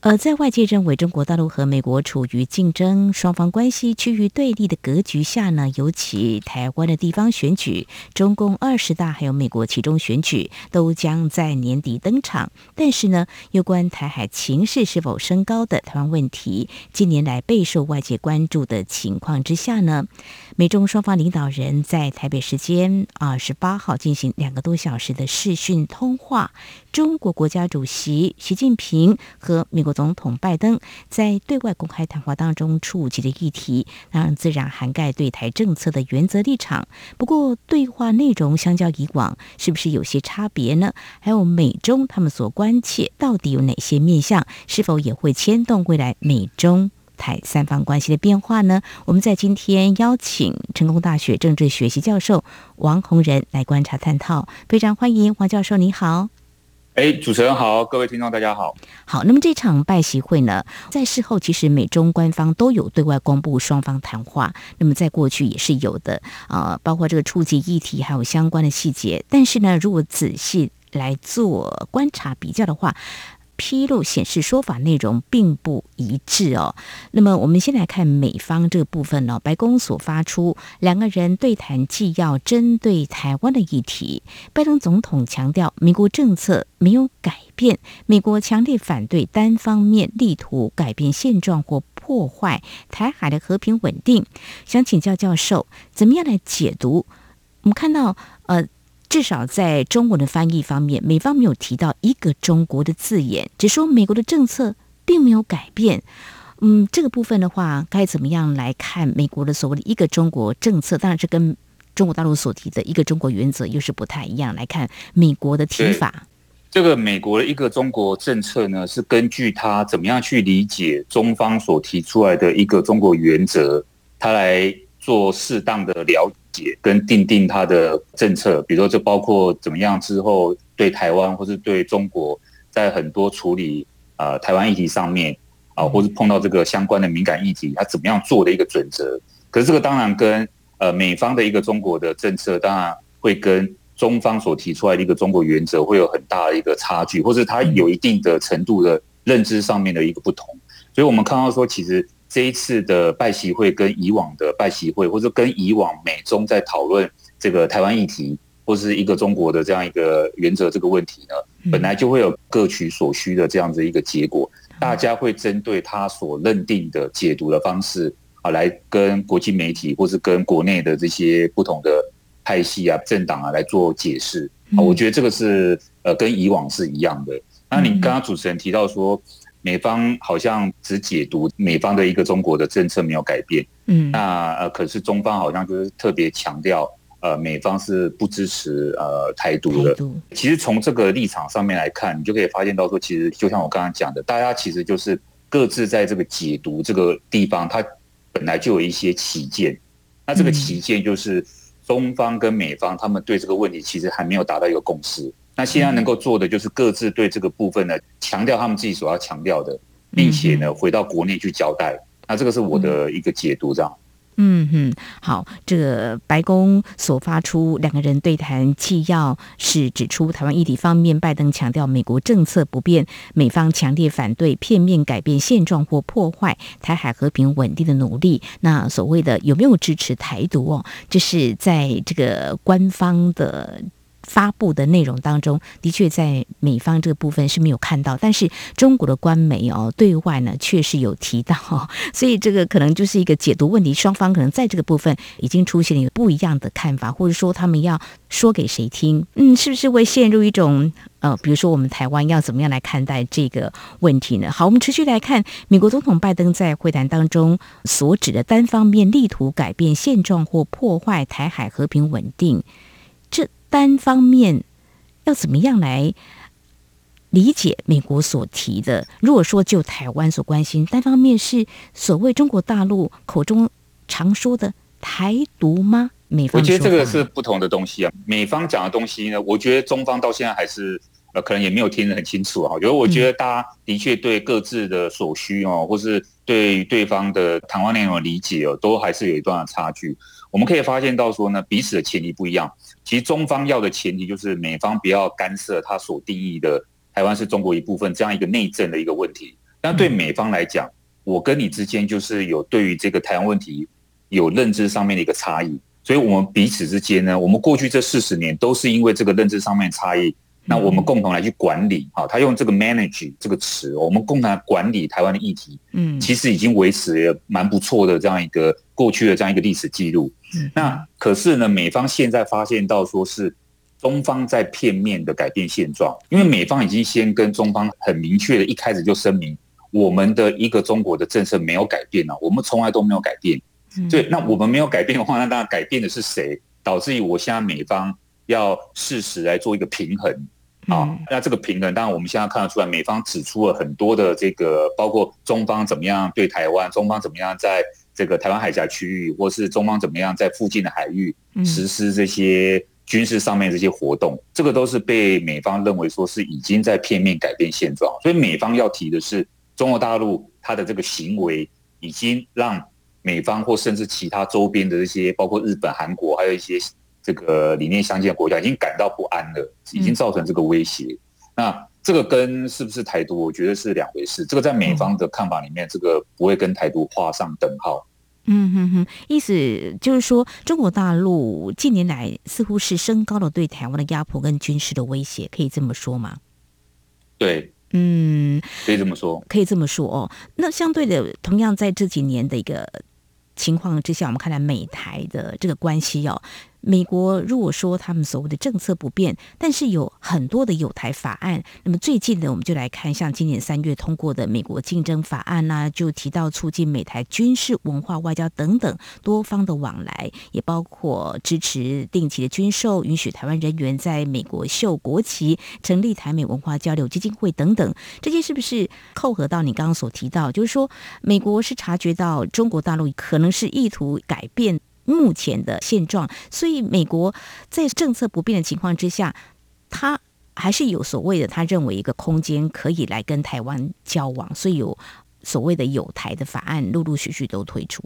而在外界认为中国大陆和美国处于竞争、双方关系趋于对立的格局下呢，尤其台湾的地方选举、中共二十大还有美国其中选举都将在年底登场。但是呢，有关台海情势是否升高的台湾问题，近年来备受外界关注的情况之下呢，美中双方领导人在台北时间二十八号进行两个多小时的视讯通话。中国国家主席习近平和美国总统拜登在对外公开谈话当中触及的议题，当然自然涵盖对台政策的原则立场。不过，对话内容相较以往，是不是有些差别呢？还有美中他们所关切到底有哪些面向？是否也会牵动未来美中台三方关系的变化呢？我们在今天邀请成功大学政治学系教授王洪仁来观察探讨，非常欢迎王教授，你好。哎，主持人好，各位听众大家好。好，那么这场拜习会呢，在事后其实美中官方都有对外公布双方谈话，那么在过去也是有的啊、包括这个触及议题还有相关的细节。但是呢，如果仔细来做观察比较的话，披露显示说法内容并不一致哦。那么我们先来看美方这个部分呢，白宫所发出两个人对谈纪要，针对台湾的议题。拜登总统强调，美国政策没有改变，美国强烈反对单方面力图改变现状或破坏台海的和平稳定。想请教教授，怎么样来解读？我们看到，呃。至少在中文的翻译方面，美方没有提到“一个中国”的字眼，只说美国的政策并没有改变。嗯，这个部分的话，该怎么样来看美国的所谓的一个中国政策？当然，这跟中国大陆所提的一个中国原则又是不太一样。来看美国的提法，这个美国的一个中国政策呢，是根据他怎么样去理解中方所提出来的一个中国原则，他来做适当的了解。跟定定他的政策，比如说，这包括怎么样之后对台湾或是对中国，在很多处理啊、呃、台湾议题上面啊，或是碰到这个相关的敏感议题，他怎么样做的一个准则。可是这个当然跟呃美方的一个中国的政策，当然会跟中方所提出来的一个中国原则会有很大的一个差距，或是它有一定的程度的认知上面的一个不同。所以我们看到说，其实。这一次的拜习会跟以往的拜习会，或者跟以往美中在讨论这个台湾议题，或是一个中国的这样一个原则这个问题呢，本来就会有各取所需的这样子一个结果，大家会针对他所认定的解读的方式啊，来跟国际媒体或是跟国内的这些不同的派系啊、政党啊来做解释啊。我觉得这个是呃跟以往是一样的。那你刚刚主持人提到说。美方好像只解读美方的一个中国的政策没有改变，嗯，那呃，可是中方好像就是特别强调，呃，美方是不支持呃台独的。其实从这个立场上面来看，你就可以发现到说，其实就像我刚刚讲的，大家其实就是各自在这个解读这个地方，它本来就有一些歧见。那这个歧见就是中方跟美方他们对这个问题其实还没有达到一个共识。那现在能够做的就是各自对这个部分呢，强调他们自己所要强调的，并且呢回到国内去交代。那这个是我的一个解读，这样。嗯哼，好，这个白宫所发出两个人对谈纪要是指出，台湾议题方面，拜登强调美国政策不变，美方强烈反对片面改变现状或破坏台海和平稳定的努力。那所谓的有没有支持台独哦？就是在这个官方的。发布的内容当中，的确在美方这个部分是没有看到，但是中国的官媒哦，对外呢确实有提到，所以这个可能就是一个解读问题，双方可能在这个部分已经出现了一个不一样的看法，或者说他们要说给谁听？嗯，是不是会陷入一种呃，比如说我们台湾要怎么样来看待这个问题呢？好，我们持续来看美国总统拜登在会谈当中所指的单方面力图改变现状或破坏台海和平稳定，单方面要怎么样来理解美国所提的？如果说就台湾所关心，单方面是所谓中国大陆口中常说的台独吗？美方，我觉得这个是不同的东西啊。美方讲的东西呢，我觉得中方到现在还是呃，可能也没有听得很清楚啊。我觉得，我觉得大家的确对各自的所需哦，或是对对方的谈话内容的理解哦，都还是有一段的差距。我们可以发现到说呢，彼此的前提不一样。其实中方要的前提就是美方不要干涉他所定义的台湾是中国一部分这样一个内政的一个问题。但对美方来讲，我跟你之间就是有对于这个台湾问题有认知上面的一个差异。所以，我们彼此之间呢，我们过去这四十年都是因为这个认知上面差异，那我们共同来去管理啊。他用这个 “manage” 这个词，我们共同来管理台湾的议题，嗯，其实已经维持了蛮不错的这样一个过去的这样一个历史记录。嗯那可是呢，美方现在发现到说是中方在片面的改变现状，因为美方已经先跟中方很明确的一开始就声明，我们的一个中国的政策没有改变了，我们从来都没有改变。对，那我们没有改变的话，那当然改变的是谁？导致于我现在美方要适时来做一个平衡啊。那这个平衡，当然我们现在看得出来，美方指出了很多的这个，包括中方怎么样对台湾，中方怎么样在这个台湾海峡区域，或是中方怎么样在附近的海域实施这些军事上面这些活动，这个都是被美方认为说是已经在片面改变现状。所以美方要提的是，中国大陆它的这个行为已经让。美方或甚至其他周边的这些，包括日本、韩国，还有一些这个理念相近的国家，已经感到不安了，已经造成这个威胁。嗯、那这个跟是不是台独，我觉得是两回事。这个在美方的看法里面，这个不会跟台独画上等号。嗯哼哼，意思就是说，中国大陆近年来似乎是升高了对台湾的压迫跟军事的威胁，可以这么说吗？对。嗯，可以这么说，可以这么说哦。那相对的，同样在这几年的一个情况之下，我们看来美台的这个关系哦。美国如果说他们所谓的政策不变，但是有很多的友台法案。那么最近的，我们就来看，像今年三月通过的美国竞争法案呢、就提到促进美台军事、文化、外交等等多方的往来，也包括支持定期的军售，允许台湾人员在美国秀国旗，成立台美文化交流基金会等等。这些是不是扣合到你刚刚所提到，就是说美国是察觉到中国大陆可能是意图改变？目前的现状，所以美国在政策不变的情况之下，他还是有所谓的，他认为一个空间可以来跟台湾交往，所以有所谓的有台的法案陆陆续续都推出。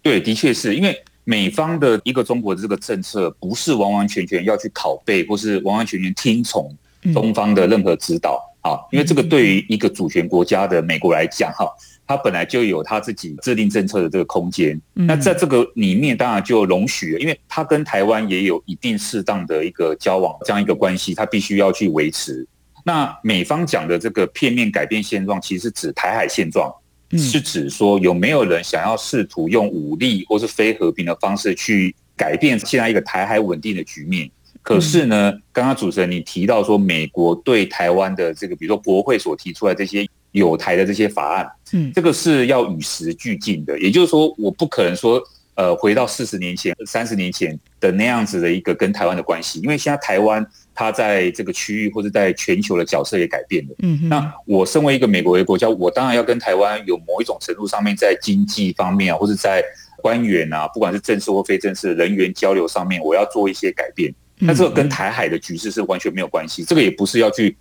对，的确是因为美方的一个中国的这个政策，不是完完全全要去拷贝，或是完完全全听从东方的任何指导啊，因为这个对于一个主权国家的美国来讲，哈。他本来就有他自己制定政策的这个空间，那在这个里面当然就容许了，因为他跟台湾也有一定适当的一个交往这样一个关系，他必须要去维持。那美方讲的这个片面改变现状，其实是指台海现状，是指说有没有人想要试图用武力或是非和平的方式去改变现在一个台海稳定的局面。可是呢，刚刚主持人你提到说，美国对台湾的这个，比如说国会所提出来这些。友台的这些法案，嗯，这个是要与时俱进的。也就是说，我不可能说，呃，回到四十年前、三十年前的那样子的一个跟台湾的关系，因为现在台湾它在这个区域或者在全球的角色也改变了。嗯，那我身为一个美国的国家，我当然要跟台湾有某一种程度上面在经济方面啊，或者在官员啊，不管是正式或非正式人员交流上面，我要做一些改变。那这个跟台海的局势是完全没有关系，这个也不是要去。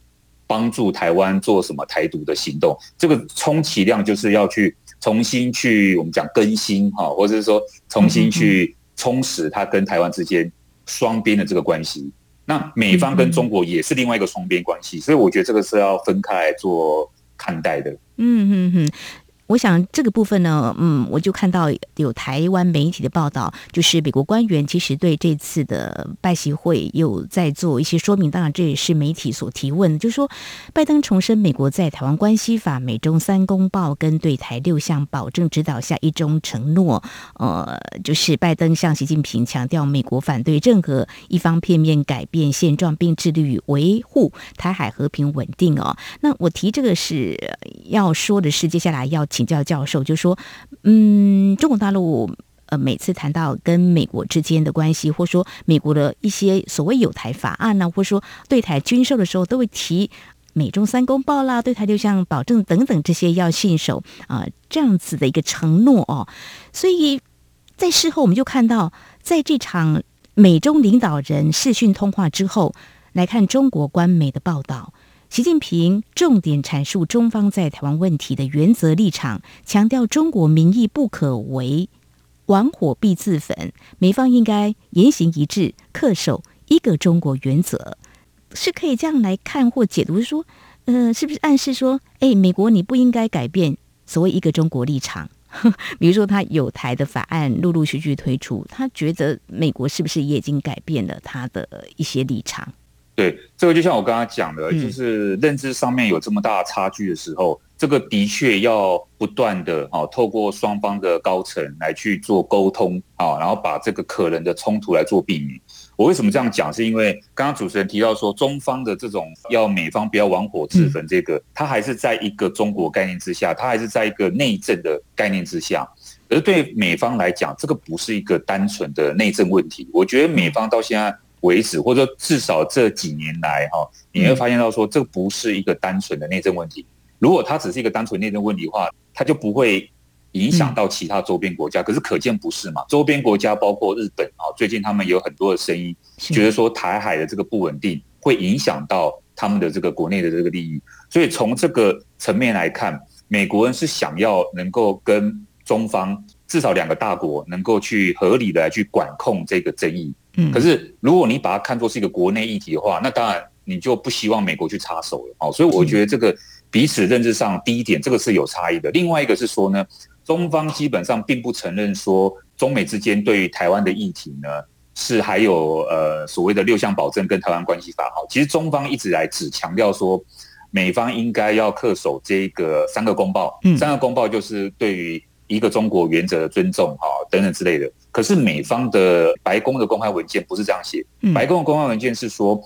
帮助台湾做什么台独的行动？这个充其量就是要去重新去我们讲更新哈，或者是说重新去充实它跟台湾之间双边的这个关系。那美方跟中国也是另外一个双边关系，所以我觉得这个是要分开来做看待的。嗯嗯嗯。我想这个部分呢，嗯，我就看到有台湾媒体的报道，就是美国官员其实对这次的拜习会有在做一些说明。当然，这也是媒体所提问，就是说，拜登重申美国在台湾关系法、美中三公报跟对台六项保证指导下一中承诺。呃，就是拜登向习近平强调，美国反对任何一方片面改变现状，并致力于维护台海和平稳定。哦，那我提这个是要说的是，接下来要。请教教授，就说，嗯，中国大陆呃，每次谈到跟美国之间的关系，或说美国的一些所谓有台法案呢，或说对台军售的时候，都会提美中三公报啦，对台六项保证等等这些要信守啊，这样子的一个承诺哦。所以在事后我们就看到，在这场美中领导人视讯通话之后，来看中国官媒的报道，习近平重点阐述中方在台湾问题的原则立场，强调中国民意不可违，玩火必自焚，美方应该言行一致，恪守一个中国原则，是可以这样来看或解读说。呃，是不是暗示说，哎，美国你不应该改变所谓一个中国立场？比如说，他有台的法案陆陆续续推出，他觉得美国是不是也已经改变了他的一些立场？对，这个就像我刚刚讲的，就是认知上面有这么大的差距的时候，嗯、这个的确要不断的啊，透过双方的高层来去做沟通啊，然后把这个可能的冲突来做避免。我为什么这样讲？是因为刚刚主持人提到说，中方的这种要美方不要玩火自焚，这个它还是在一个中国概念之下，它还是在一个内政的概念之下。而对美方来讲，这个不是一个单纯的内政问题。我觉得美方到现在为止，或者说至少这几年来，哈，你会发现到说，这不是一个单纯的内政问题。如果它只是一个单纯内政问题的话，它就不会。影响到其他周边国家，可是可见不是嘛？周边国家包括日本啊，最近他们有很多的声音，觉得说台海的这个不稳定会影响到他们的这个国内的这个利益，所以从这个层面来看，美国人是想要能够跟中方至少两个大国能够去合理的来去管控这个争议。嗯，可是如果你把它看作是一个国内议题的话，那当然你就不希望美国去插手了。哦，所以我觉得这个彼此认知上第一点，这个是有差异的。另外一个是说呢。中方基本上并不承认说中美之间对于台湾的议题呢，是还有呃所谓的六项保证跟台湾关系法好，其实中方一直来只强调说美方应该要恪守这个三个公报，三个公报就是对于一个中国原则的尊重哈等等之类的。可是美方的白宫的公开文件不是这样写，白宫的公开文件是说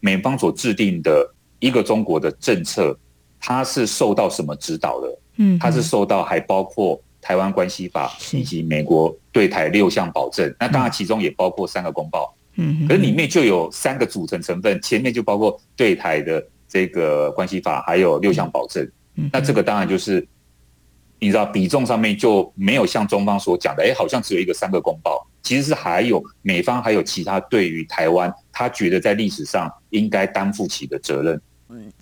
美方所制定的一个中国的政策，它是受到什么指导的？嗯，它是受到还包括台湾关系法以及美国对台六项保证，那当然其中也包括三个公报，嗯，可是里面就有三个组成成分，前面就包括对台的这个关系法，还有六项保证，那这个当然就是你知道比重上面就没有像中方所讲的，哎，好像只有一个三个公报，其实是还有美方还有其他对于台湾他觉得在历史上应该担负起的责任。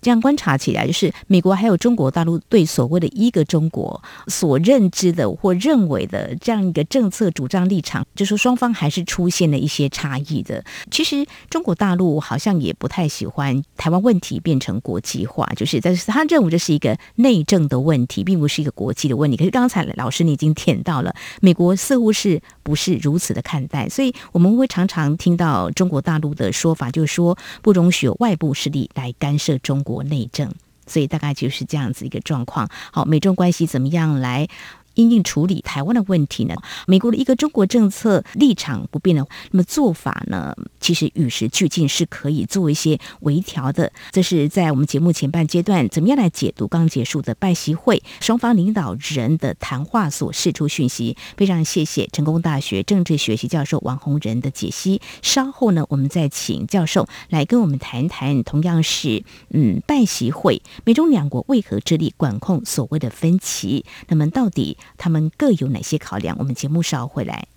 这样观察起来，就是美国还有中国大陆对所谓的一个中国所认知的或认为的这样一个政策主张立场，就说双方还是出现了一些差异的。其实中国大陆好像也不太喜欢台湾问题变成国际化，就是但是他认为这是一个内政的问题，并不是一个国际的问题。可是刚才老师你已经点到了，美国似乎是不是如此的看待？所以我们会常常听到中国大陆的说法，就是说不容许外部势力来干涉。中国内政，所以大概就是这样子一个状况。好，美中关系怎么样来？因应处理台湾的问题呢？美国的一个中国政策立场不变的，那么做法呢？其实与时俱进是可以做一些微调的。这是在我们节目前半阶段怎么样来解读刚结束的拜习会双方领导人的谈话所释出讯息？非常谢谢成功大学政治学系教授王洪仁的解析。稍后呢，我们再请教授来跟我们谈谈，同样是嗯拜习会，美中两国为何致力管控所谓的分歧？那么到底？他们各有哪些考量？我们节目稍后回来。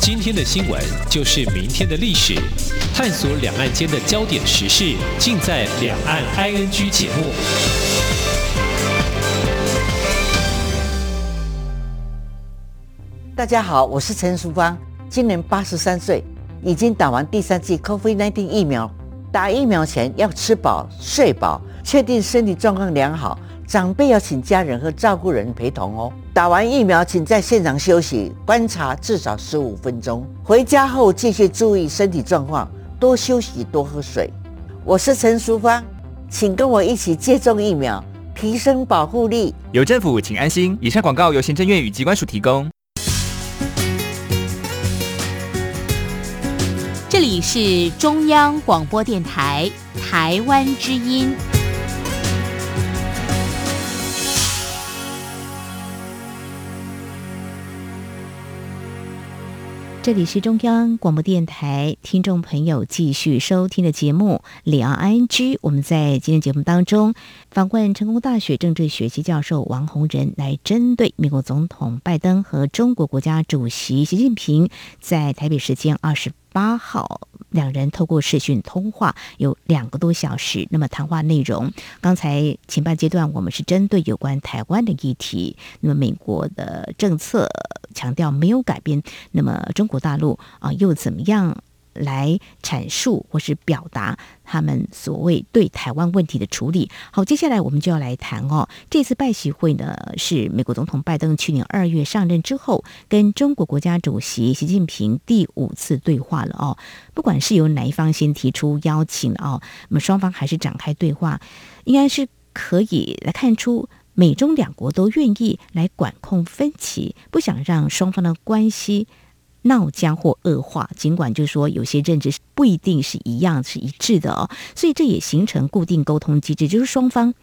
今天的新闻就是明天的历史，探索两岸间的焦点时事，尽在《两岸 ING》节目。大家好，我是陈淑芳，今年八十三岁，已经打完第三剂 COVID-19 疫苗。打疫苗前要吃饱、睡饱。确定身体状况良好，长辈要请家人和照顾人陪同哦。打完疫苗，请在现场休息观察至少十五分钟。回家后继续注意身体状况，多休息，多喝水。我是陈淑芳，请跟我一起接种疫苗，提升保护力。有政府，请安心。以上广告由行政院与机关署提供。这里是中央广播电台台湾之音。这里是中央广播电台听众朋友继续收听的节目《李昂 ING》。我们在今天节目当中访问成功大学政治学系教授王洪仁，来针对美国总统拜登和中国国家主席习近平在台北时间二十八号。两人透过视讯通话有两个多小时。那么谈话内容，刚才前半阶段我们是针对有关台湾的议题。那么美国的政策强调没有改变，那么中国大陆啊又怎么样？来阐述或是表达他们所谓对台湾问题的处理。好，接下来我们就要来谈哦。这次拜习会呢，是美国总统拜登去年二月上任之后，跟中国国家主席习近平第五次对话了哦。不管是由哪一方先提出邀请哦，那么双方还是展开对话，应该是可以来看出美中两国都愿意来管控分歧，不想让双方的关系。闹僵或恶化，尽管就是说有些认知不一定是一样是一致的哦，所以这也形成固定沟通机制，就是双方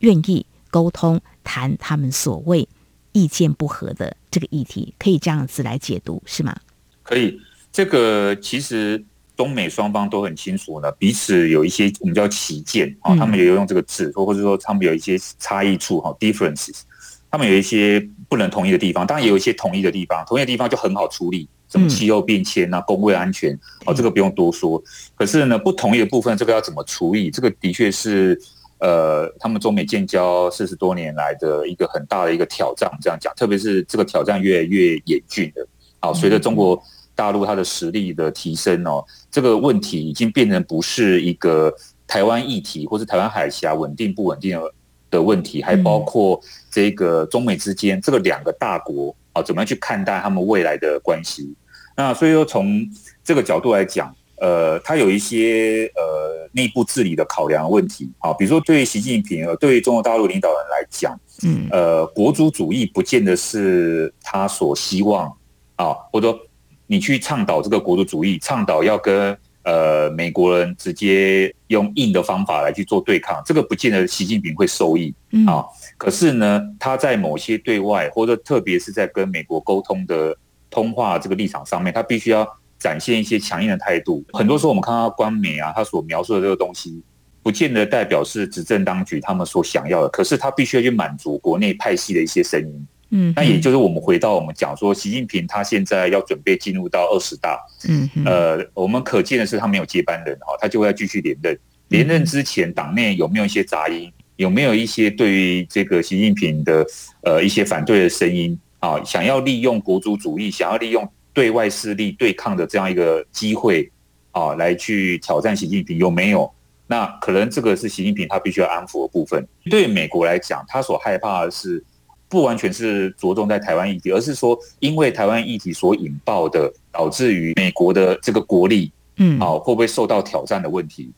愿意沟通谈他们所谓意见不合的这个议题，可以这样子来解读是吗？可以，这个其实中美双方都很清楚呢，彼此有一些我们叫歧见啊，他们也有用这个字，或者说他们有一些差异处哈，differences，他们有一些不能同意的地方，当然也有一些同意的地方，同意的地方就很好处理。什么气候变迁啊，公卫安全哦，这个不用多说。可是呢，不同意的部分，这个要怎么处理？这个的确是呃，他们中美建交四十多年来的一个很大的一个挑战。这样讲，特别是这个挑战越来越严峻的。好，随着中国大陆它的实力的提升哦，这个问题已经变成不是一个台湾议题，或是台湾海峡稳定不稳定的问题，还包括这个中美之间这个两个大国。怎么样去看待他们未来的关系？那所以说，从这个角度来讲，呃，他有一些呃内部治理的考量问题啊，比如说对于习近平，呃，对于中国大陆领导人来讲，嗯，呃，国族主义不见得是他所希望啊，或者说你去倡导这个国族主义，倡导要跟。呃，美国人直接用硬的方法来去做对抗，这个不见得习近平会受益啊。可是呢，他在某些对外或者特别是在跟美国沟通的通话这个立场上面，他必须要展现一些强硬的态度。很多时候我们看到官媒啊，他所描述的这个东西，不见得代表是执政当局他们所想要的。可是他必须要去满足国内派系的一些声音。嗯，那也就是我们回到我们讲说，习近平他现在要准备进入到二十大，嗯，呃，我们可见的是他没有接班人哈，他就会要继续连任。连任之前，党内有没有一些杂音？有没有一些对于这个习近平的呃一些反对的声音啊？想要利用国族主义，想要利用对外势力对抗的这样一个机会啊，来去挑战习近平有没有？那可能这个是习近平他必须要安抚的部分。对美国来讲，他所害怕的是。不完全是着重在台湾议题，而是说，因为台湾议题所引爆的，导致于美国的这个国力，嗯，啊，会不会受到挑战的问题？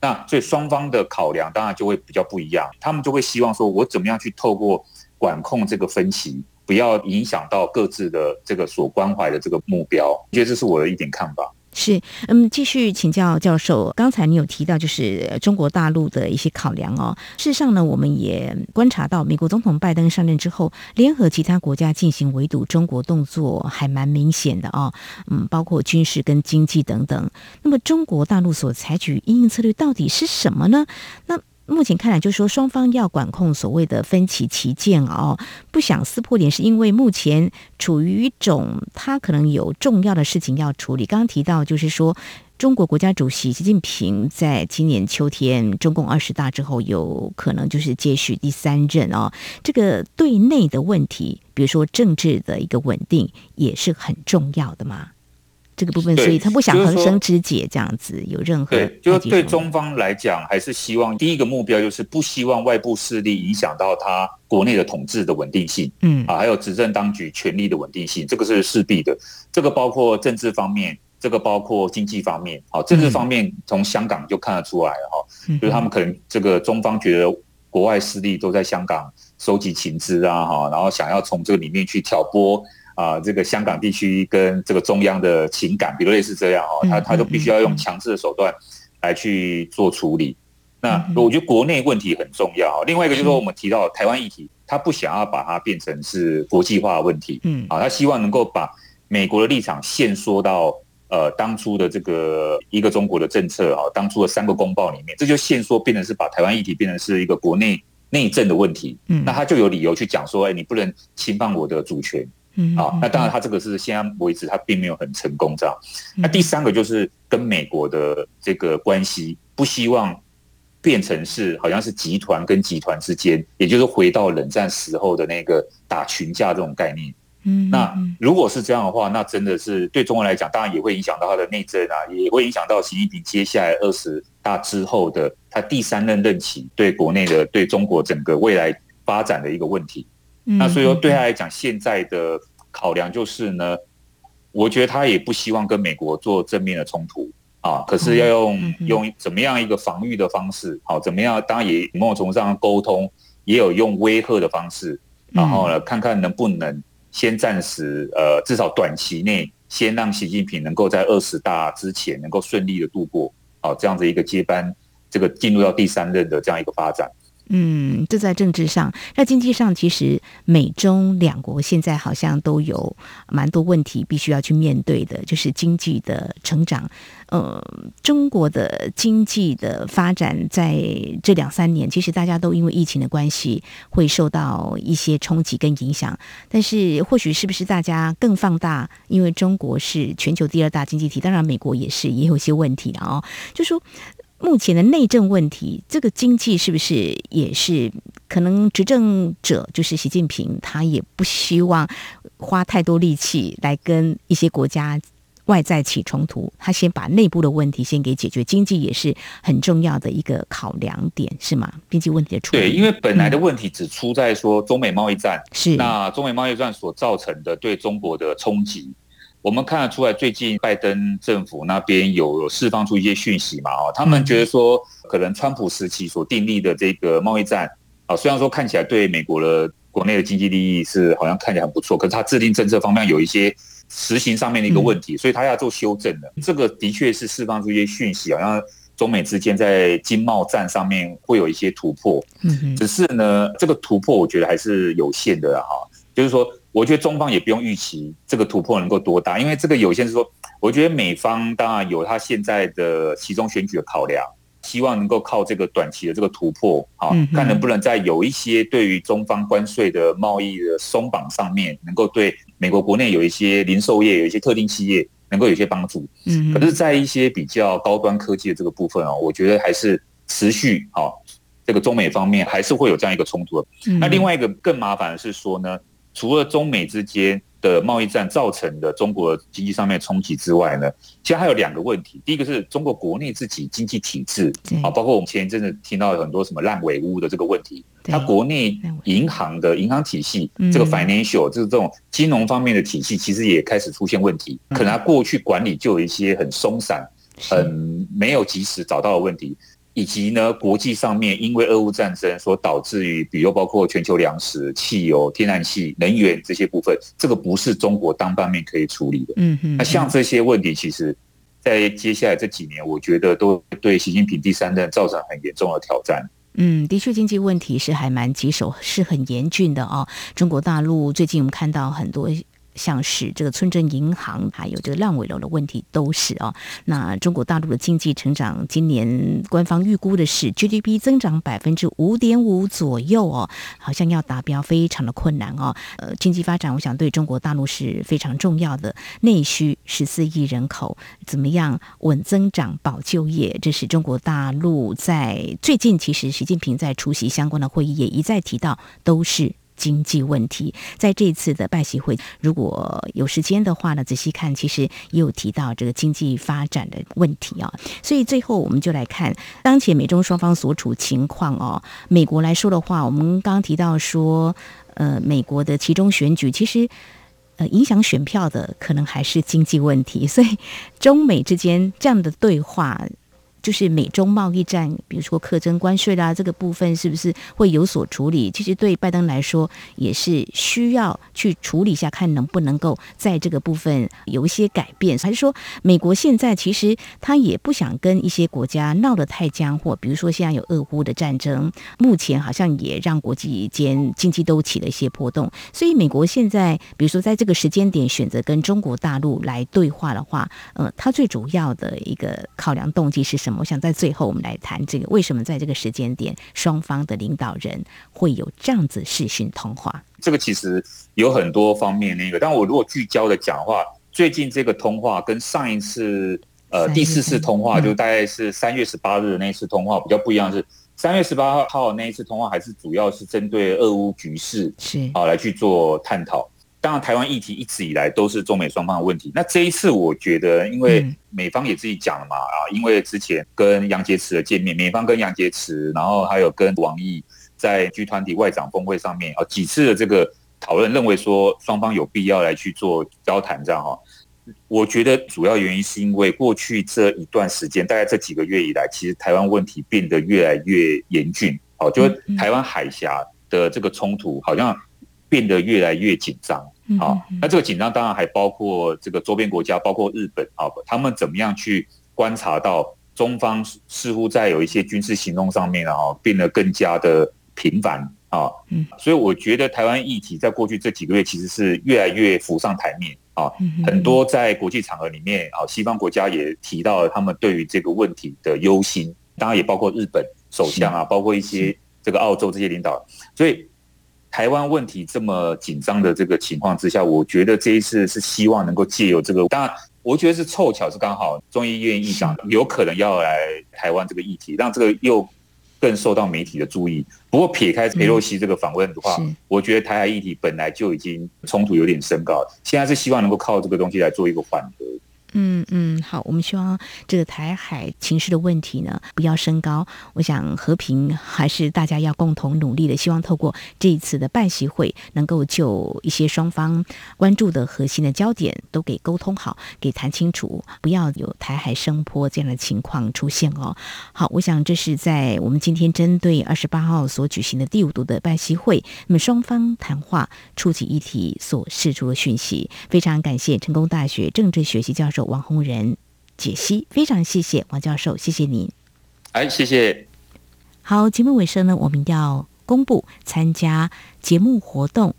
那所以双方的考量当然就会比较不一样，他们就会希望说，我怎么样去透过管控这个分歧，不要影响到各自的这个所关怀的这个目标。我觉得这是我的一点看法。是，嗯，继续请教教授。刚才你有提到，就是中国大陆的一些考量哦。事实上呢，我们也观察到，美国总统拜登上任之后，联合其他国家进行围堵中国动作还蛮明显的哦。嗯，包括军事跟经济等等。那么，中国大陆所采取因应策略到底是什么呢？那目前看来，就是说双方要管控所谓的分歧歧见哦，不想撕破脸，是因为目前处于一种他可能有重要的事情要处理。刚刚提到，就是说中国国家主席习近平在今年秋天中共二十大之后，有可能就是接续第三任哦。这个对内的问题，比如说政治的一个稳定，也是很重要的嘛。这个部分，所以他不想横生枝节这样子，有任何对，就是对中方来讲，还是希望第一个目标就是不希望外部势力影响到他国内的统治的稳定性，嗯啊，还有执政当局权力的稳定性，这个是势必的。这个包括政治方面，这个包括经济方面。好，政治方面从香港就看得出来了哈，就是他们可能这个中方觉得国外势力都在香港收集情资啊，哈，然后想要从这个里面去挑拨。啊，这个香港地区跟这个中央的情感，比如类似这样哦，他他都必须要用强制的手段来去做处理。那我觉得国内问题很重要。另外一个就是说，我们提到台湾议题，他不想要把它变成是国际化的问题，嗯，啊，他希望能够把美国的立场限缩到呃当初的这个一个中国的政策啊，当初的三个公报里面，这就限缩变成是把台湾议题变成是一个国内内政的问题。嗯，那他就有理由去讲说，哎，你不能侵犯我的主权。嗯，啊，那当然他这个是现在为止他并没有很成功这样。那第三个就是跟美国的这个关系，不希望变成是好像是集团跟集团之间，也就是回到冷战时候的那个打群架这种概念。嗯，那如果是这样的话，那真的是对中国来讲，当然也会影响到他的内政啊，也会影响到习近平接下来二十大之后的他第三任任期对国内的对中国整个未来发展的一个问题。那所以说对他来讲，现在的考量就是呢，我觉得他也不希望跟美国做正面的冲突啊，可是要用用怎么样一个防御的方式，好，怎么样？当然也某种程度上沟通，也有用威吓的方式，然后呢，看看能不能。先暂时，呃，至少短期内，先让习近平能够在二十大之前能够顺利的度过，好，这样子一个接班，这个进入到第三任的这样一个发展。嗯，这在政治上，在经济上，其实美中两国现在好像都有蛮多问题必须要去面对的，就是经济的成长。呃，中国的经济的发展在这两三年，其实大家都因为疫情的关系会受到一些冲击跟影响。但是，或许是不是大家更放大，因为中国是全球第二大经济体，当然美国也是也有一些问题了哦，就说。目前的内政问题，这个经济是不是也是可能执政者就是习近平，他也不希望花太多力气来跟一些国家外在起冲突，他先把内部的问题先给解决，经济也是很重要的一个考量点，是吗？经济问题的处理。对，因为本来的问题只出在说中美贸易战，是、那中美贸易战所造成的对中国的冲击。我们看得出来，最近拜登政府那边有释放出一些讯息嘛？哦，他们觉得说，可能川普时期所订立的这个贸易战啊，虽然说看起来对美国的国内的经济利益是好像看起来很不错，可是他制定政策方面有一些实行上面的一个问题，所以他要做修正的。这个的确是释放出一些讯息，好像中美之间在经贸战上面会有一些突破。嗯，只是呢，这个突破我觉得还是有限的哈，就是说。我觉得中方也不用预期这个突破能够多大，因为这个有些是说，我觉得美方当然有他现在的其中选举的考量，希望能够靠这个短期的这个突破，啊，看能不能在有一些对于中方关税的贸易的松绑上面，能够对美国国内有一些零售业、有一些特定企业能够有一些帮助。嗯，可是，在一些比较高端科技的这个部分啊，我觉得还是持续啊，这个中美方面还是会有这样一个冲突的。那另外一个更麻烦的是说呢。除了中美之间的贸易战造成的中国经济上面冲击之外呢，其实还有两个问题。第一个是中国国内自己经济体制啊，包括我们前一阵子听到很多什么烂尾屋的这个问题，它国内银行的银行体系，这个 financial 就是这种金融方面的体系，其实也开始出现问题。可能它过去管理就有一些很松散、很没有及时找到的问题。以及呢，国际上面因为俄乌战争所导致于，比如包括全球粮食、汽油、天然气、能源这些部分，这个不是中国单方面可以处理的。嗯嗯。那像这些问题，其实，在接下来这几年，我觉得都对习近平第三任造成很严重的挑战。嗯，的确，经济问题是还蛮棘手，是很严峻的哦。中国大陆最近我们看到很多。像是这个村镇银行，还有这个烂尾楼的问题，都是哦。那中国大陆的经济成长，今年官方预估的是 GDP 增长百分之五点五左右哦，好像要达标非常的困难哦。呃，经济发展，我想对中国大陆是非常重要的。内需十四亿人口，怎么样稳增长、保就业？这是中国大陆在最近，其实习近平在出席相关的会议也一再提到，都是。经济问题，在这次的拜习会，如果有时间的话呢，仔细看，其实也有提到这个经济发展的问题啊。所以最后，我们就来看当前美中双方所处情况哦。美国来说的话，我们刚刚提到说，呃，美国的其中选举，其实呃，影响选票的可能还是经济问题。所以，中美之间这样的对话，就是美中贸易战，比如说课征关税啦，这个部分是不是会有所处理？其实对拜登来说也是需要去处理一下，看能不能够在这个部分有一些改变。还是说，美国现在其实他也不想跟一些国家闹得太僵，或比如说现在有俄乌的战争，目前好像也让国际间经济都起了一些波动。所以美国现在，比如说在这个时间点选择跟中国大陆来对话的话，呃，他最主要的一个考量动机是什？我想在最后我们来谈这个，为什么在这个时间点，双方的领导人会有这样子视讯通话？这个其实有很多方面那个，但我如果聚焦的讲的话，最近这个通话跟上一次呃第四次通话，就大概是三月十八日的那一次通话比较不一样，是三月十八号那一次通话还是主要是针对俄乌局势是啊来去做探讨。当然，台湾议题一直以来都是中美双方的问题。那这一次，我觉得，因为美方也自己讲了嘛，啊，因为之前跟杨洁篪的见面，美方跟杨洁篪，然后还有跟王毅在 G 团体外长峰会上面啊几次的这个讨论，认为说双方有必要来去做交谈，这样哈。我觉得主要原因是因为过去这一段时间，大概这几个月以来，其实台湾问题变得越来越严峻，哦，就是台湾海峡的这个冲突好像。变得越来越紧张啊！那这个紧张当然还包括这个周边国家，包括日本啊，他们怎么样去观察到中方似乎在有一些军事行动上面啊，变得更加的频繁啊。所以我觉得台湾议题在过去这几个月其实是越来越浮上台面啊。很多在国际场合里面啊，西方国家也提到了他们对于这个问题的忧心，当然也包括日本首相啊，包括一些这个澳洲这些领导，所以。台湾问题这么紧张的这个情况之下，我觉得这一次是希望能够借由这个，当然，我觉得是凑巧是刚好，中医院议长有可能要来台湾这个议题，让这个又更受到媒体的注意。不过撇开佩洛西这个访问的话，我觉得台海议题本来就已经冲突有点升高，现在是希望能够靠这个东西来做一个缓和。嗯嗯，好，我们希望这个台海情势的问题呢不要升高。我想和平还是大家要共同努力的。希望透过这一次的拜习会，能够就一些双方关注的核心的焦点都给沟通好，给谈清楚，不要有台海升波这样的情况出现哦。好，我想这是在我们今天针对二十八号所举行的第五度的拜习会，那么双方谈话触及议题所释出的讯息，非常感谢成功大学政治学系教授。王洪仁解析，非常谢谢王教授，谢谢您。哎，谢谢。好，节目尾声呢，我们要公布参加节目活动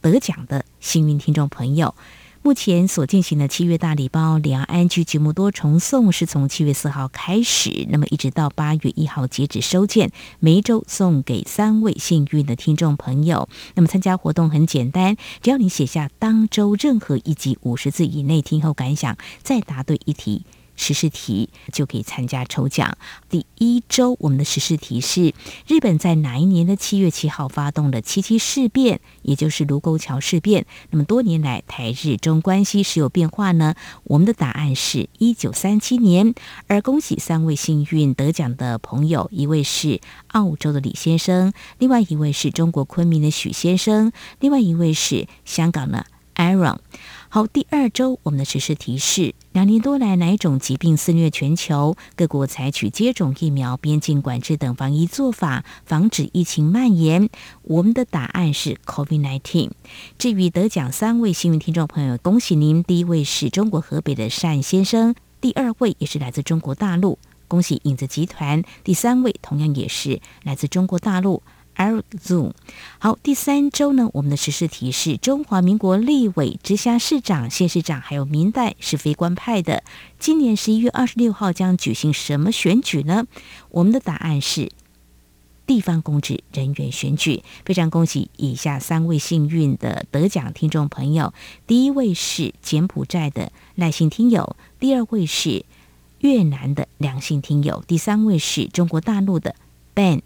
得奖的幸运听众朋友。目前所进行的七月大礼包两岸剧节目多重送是从七月四号开始，那么一直到八月一号截止收件，每一周送给三位幸运的听众朋友。那么参加活动很简单，只要你写下当周任何一集五十字以内听后感想，再答对一题。时事题就可以参加抽奖。第一周，我们的时事题是：日本在哪一年的七月七号发动了七七事变，也就是卢沟桥事变？那么多年来，台日中关系是有变化呢？我们的答案是一九三七年。而恭喜三位幸运得奖的朋友，一位是澳洲的李先生，另外一位是中国昆明的许先生，另外一位是香港的 Aaron。好，第二周我们的时事提示：两年多来，哪一种疾病肆虐全球？各国采取接种疫苗、边境管制等防疫做法，防止疫情蔓延。我们的答案是 COVID-19。至于得奖三位幸运听众朋友，恭喜您！第一位是中国河北的单先生，第二位也是来自中国大陆，恭喜影子集团。第三位同样也是来自中国大陆。Eric Zoom，好，第三周呢，我们的时事提示：中华民国立委、直辖市长、县市长还有民代是非官派的。今年十一月二十六号将举行什么选举呢？我们的答案是地方公职人员选举。非常恭喜以下三位幸运的得奖听众朋友：第一位是柬埔寨的赖姓听友，第二位是越南的梁姓听友，第三位是中国大陆的 Ben。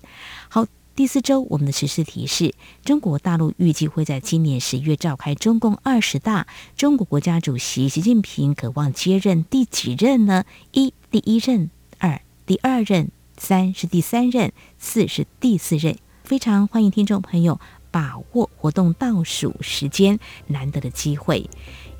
第四周，我们的时事提示：中国大陆预计会在今年十月召开中共二十大，中国国家主席习近平渴望接任第几任呢？一、第一任；二、第二任；三是第三任；四是第四任。非常欢迎听众朋友把握。活动倒数时间，难得的机会。